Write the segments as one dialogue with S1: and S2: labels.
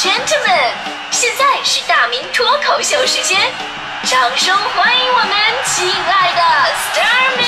S1: gentlemen，现在是大明脱口秀时间，掌声欢迎我们亲爱的 s t a r m y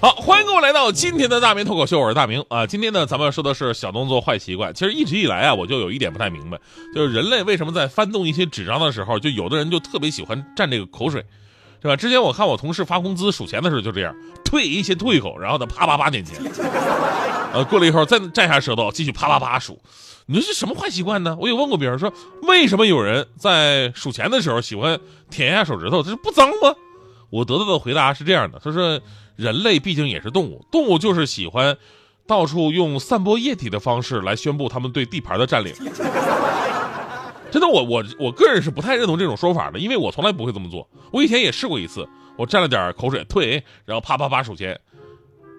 S2: 好，欢迎各位来到今天的大明脱口秀，我是大明啊。今天呢，咱们说的是小动作坏习惯。其实一直以来啊，我就有一点不太明白，就是人类为什么在翻动一些纸张的时候，就有的人就特别喜欢蘸这个口水，对吧？之前我看我同事发工资数钱的时候就这样，退先吐一口，然后他啪啪啪点钱，呃，过了一会儿再蘸下舌头，继续啪啪啪数。你说这什么坏习惯呢？我有问过别人说，为什么有人在数钱的时候喜欢舔一下手指头？这是不脏吗？我得到的回答是这样的：他说，人类毕竟也是动物，动物就是喜欢到处用散播液体的方式来宣布他们对地盘的占领。真的，我我我个人是不太认同这种说法的，因为我从来不会这么做。我以前也试过一次，我蘸了点口水，退，然后啪啪啪数钱，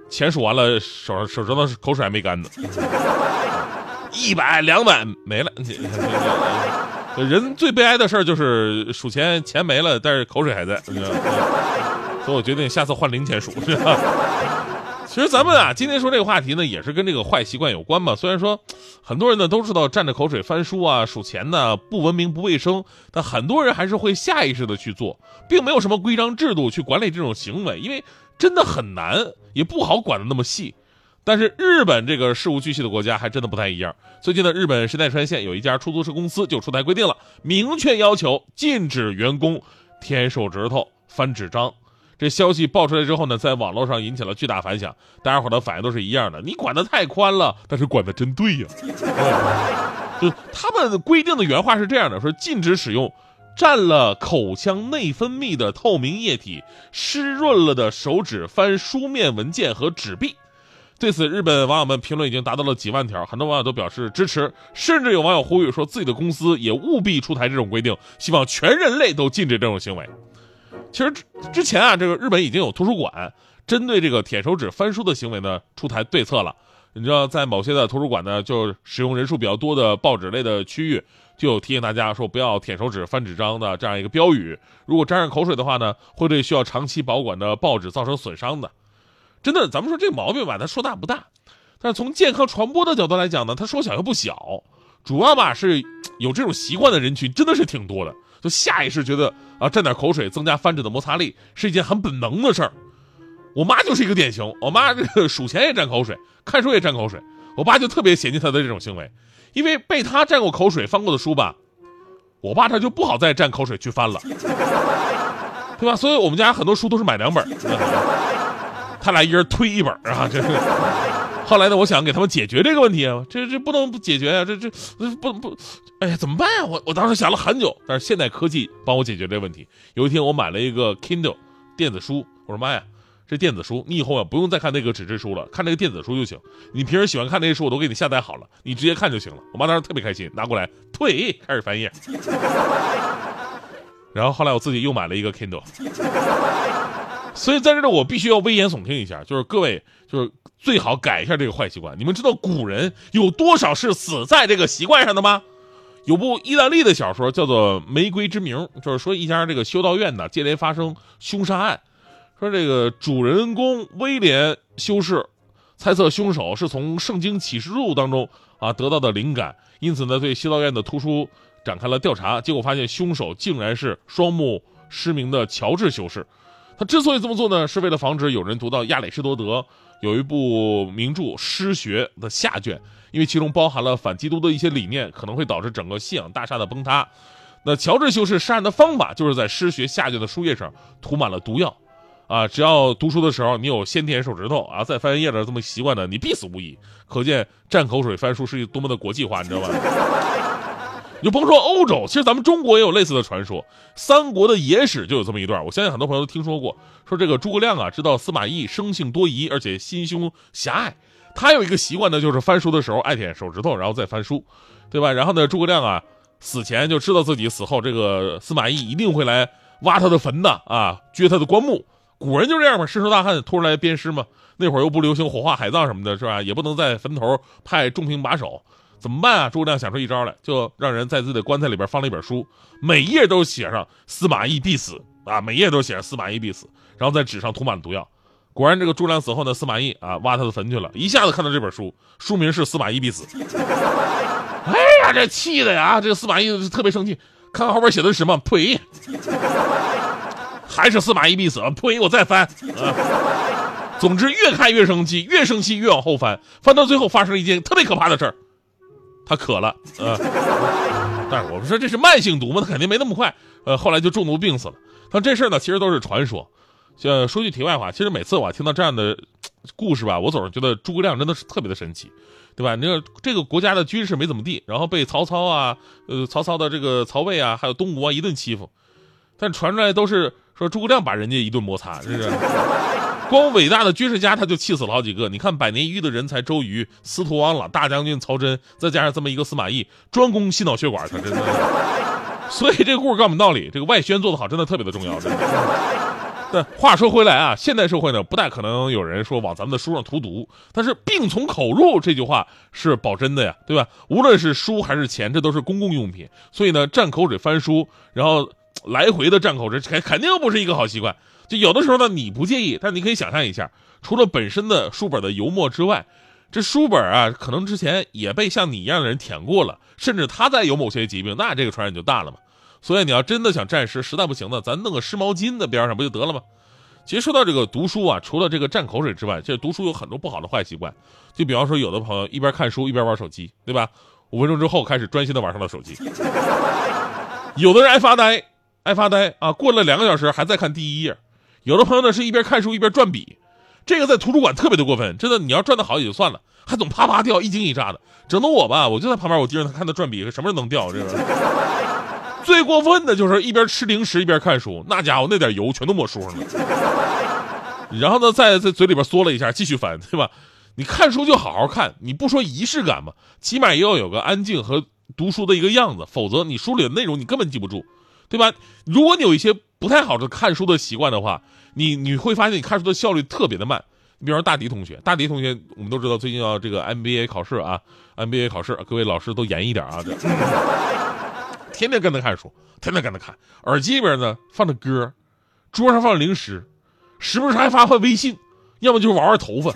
S2: 钱数完了，手手指头口水还没干呢，一百两百没了。人最悲哀的事儿就是数钱钱没了，但是口水还在，所以我决定下次换零钱数。是吧其实咱们啊，今天说这个话题呢，也是跟这个坏习惯有关嘛。虽然说很多人呢都知道蘸着口水翻书啊、数钱呢不文明不卫生，但很多人还是会下意识的去做，并没有什么规章制度去管理这种行为，因为真的很难，也不好管的那么细。但是日本这个事无巨细的国家还真的不太一样。最近呢，日本神奈川县有一家出租车公司就出台规定了，明确要求禁止员工舔手指头、翻纸张。这消息爆出来之后呢，在网络上引起了巨大反响，大家伙的反应都是一样的：你管得太宽了，但是管得真对呀。就他们规定的原话是这样的：说禁止使用占了口腔内分泌的透明液体、湿润了的手指翻书面文件和纸币。对此，日本网友们评论已经达到了几万条，很多网友都表示支持，甚至有网友呼吁说，自己的公司也务必出台这种规定，希望全人类都禁止这种行为。其实之之前啊，这个日本已经有图书馆针对这个舔手指翻书的行为呢出台对策了。你知道，在某些的图书馆呢，就使用人数比较多的报纸类的区域，就有提醒大家说不要舔手指翻纸张的这样一个标语。如果沾上口水的话呢，会对需要长期保管的报纸造成损伤的。真的，咱们说这毛病吧，它说大不大，但是从健康传播的角度来讲呢，它说小又不小。主要吧是有这种习惯的人群真的是挺多的，就下意识觉得啊蘸点口水增加翻纸的摩擦力是一件很本能的事儿。我妈就是一个典型，我妈这个数钱也蘸口水，看书也蘸口水，我爸就特别嫌弃她的这种行为，因为被她蘸过口水翻过的书吧，我爸他就不好再蘸口水去翻了，对吧？所以我们家很多书都是买两本。他俩一人推一本啊！这是后来呢，我想给他们解决这个问题啊，这这不能不解决啊，这这不不，哎呀，怎么办呀？我我当时想了很久，但是现代科技帮我解决这个问题。有一天我买了一个 Kindle 电子书，我说妈呀，这电子书你以后啊不用再看那个纸质书了，看那个电子书就行。你平时喜欢看那些书，我都给你下载好了，你直接看就行了。我妈当时特别开心，拿过来退，开始翻页。然后后来我自己又买了一个 Kindle。所以在这里，我必须要危言耸听一下，就是各位，就是最好改一下这个坏习惯。你们知道古人有多少是死在这个习惯上的吗？有部意大利的小说叫做《玫瑰之名》，就是说一家这个修道院呢接连发生凶杀案，说这个主人公威廉修士猜测凶手是从《圣经启示录》当中啊得到的灵感，因此呢对修道院的图书展开了调查，结果发现凶手竟然是双目失明的乔治修士。他之所以这么做呢，是为了防止有人读到亚里士多德有一部名著《诗学》的下卷，因为其中包含了反基督的一些理念，可能会导致整个信仰大厦的崩塌。那乔治修士杀人的方法，就是在《诗学》下卷的书页上涂满了毒药，啊，只要读书的时候你有先舔手指头啊，再翻页的这么习惯的，你必死无疑。可见蘸口水翻书是多么的国际化，你知道吗？你就甭说欧洲，其实咱们中国也有类似的传说。三国的野史就有这么一段，我相信很多朋友都听说过。说这个诸葛亮啊，知道司马懿生性多疑，而且心胸狭隘。他有一个习惯呢，就是翻书的时候爱舔手指头，然后再翻书，对吧？然后呢，诸葛亮啊，死前就知道自己死后这个司马懿一定会来挖他的坟的啊，掘他的棺木。古人就这样嘛，深仇大恨，突然来鞭尸嘛。那会儿又不流行火化海葬什么的，是吧？也不能在坟头派重兵把守。怎么办啊？诸葛亮想出一招来，就让人在自己的棺材里边放了一本书，每页都写上“司马懿必死”啊，每页都写上“司马懿必死”，然后在纸上涂满了毒药。果然，这个诸葛亮死后呢，司马懿啊挖他的坟去了，一下子看到这本书，书名是《司马懿必死》。哎呀，这气的呀！这个司马懿特别生气，看看后边写的是什么？呸！还是司马懿必死？呸！我再翻啊！总之，越看越生气，越生气越往后翻，翻到最后发生了一件特别可怕的事儿，他渴了啊！但是我们说这是慢性毒嘛，他肯定没那么快。呃，后来就中毒病死了。但这事儿呢，其实都是传说。像说句题外话，其实每次我听到这样的 故事吧，我总是觉得诸葛亮真的是特别的神奇，对吧？那个这个国家的军事没怎么地，然后被曹操啊，呃，曹操的这个曹魏啊，还有东吴啊一顿欺负，但传出来都是说诸葛亮把人家一顿摩擦，是不是？光伟大的军事家他就气死了好几个。你看百年一遇的人才周瑜、司徒王朗、大将军曹真，再加上这么一个司马懿，专攻心脑血管，他真的。所以这个故事告诉我们道理，这个外宣做得好，真的特别的重要，真的。但话说回来啊，现代社会呢，不太可能有人说往咱们的书上涂毒。但是“病从口入”这句话是保真的呀，对吧？无论是书还是钱，这都是公共用品。所以呢，蘸口水翻书，然后来回的蘸口水，肯肯定不是一个好习惯。就有的时候呢，你不介意，但你可以想象一下，除了本身的书本的油墨之外，这书本啊，可能之前也被像你一样的人舔过了，甚至他再有某些疾病，那这个传染就大了嘛。所以你要真的想暂时，实在不行呢，咱弄个湿毛巾在边上不就得了吗？其实说到这个读书啊，除了这个蘸口水之外，这读书有很多不好的坏习惯。就比方说，有的朋友一边看书一边玩手机，对吧？五分钟之后开始专心的玩上了手机。有的人爱发呆，爱发呆啊，过了两个小时还在看第一页。有的朋友呢是一边看书一边转笔，这个在图书馆特别的过分，真的，你要转的好也就算了，还总啪啪掉，一惊一乍的，整得我吧，我就在旁边，我盯着他看他转笔，什么时候能掉这个？最过分的就是一边吃零食一边看书，那家伙那点油全都抹书上了。然后呢，在在嘴里边嗦了一下，继续翻，对吧？你看书就好好看，你不说仪式感嘛，起码也要有个安静和读书的一个样子，否则你书里的内容你根本记不住，对吧？如果你有一些不太好的看书的习惯的话，你你会发现你看书的效率特别的慢。你比如说大迪同学，大迪同学我们都知道最近要这个 MBA 考试啊，MBA 考试，各位老师都严一点啊。天天跟他看书，天天跟他看，耳机里边呢放着歌，桌上放着零食，时不时还发发微信，要么就是玩玩头发。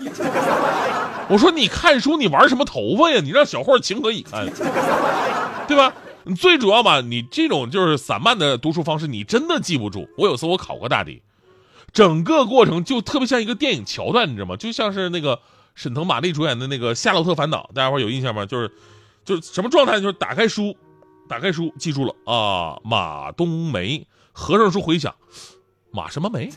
S2: 我说你看书你玩什么头发呀？你让小慧情何以堪？对吧？你最主要吧，你这种就是散漫的读书方式，你真的记不住。我有次我考过大迪，整个过程就特别像一个电影桥段，你知道吗？就像是那个沈腾、马丽主演的那个《夏洛特烦恼》，大家伙有印象吗？就是，就是什么状态？就是打开书。打开书，记住了啊，马冬梅。合上书回想，马什么梅？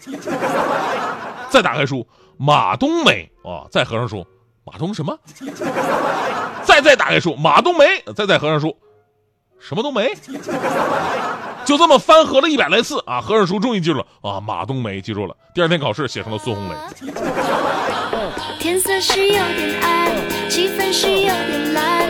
S2: 再打开书，马冬梅啊。再合上书，马冬什么？再再打开书，马冬梅。再再合上书，什么都没？就这么翻合了一百来次啊，合上书终于记住了啊，马冬梅记住了。第二天考试写成了孙红雷。天色是有点暗，气氛是有点蓝，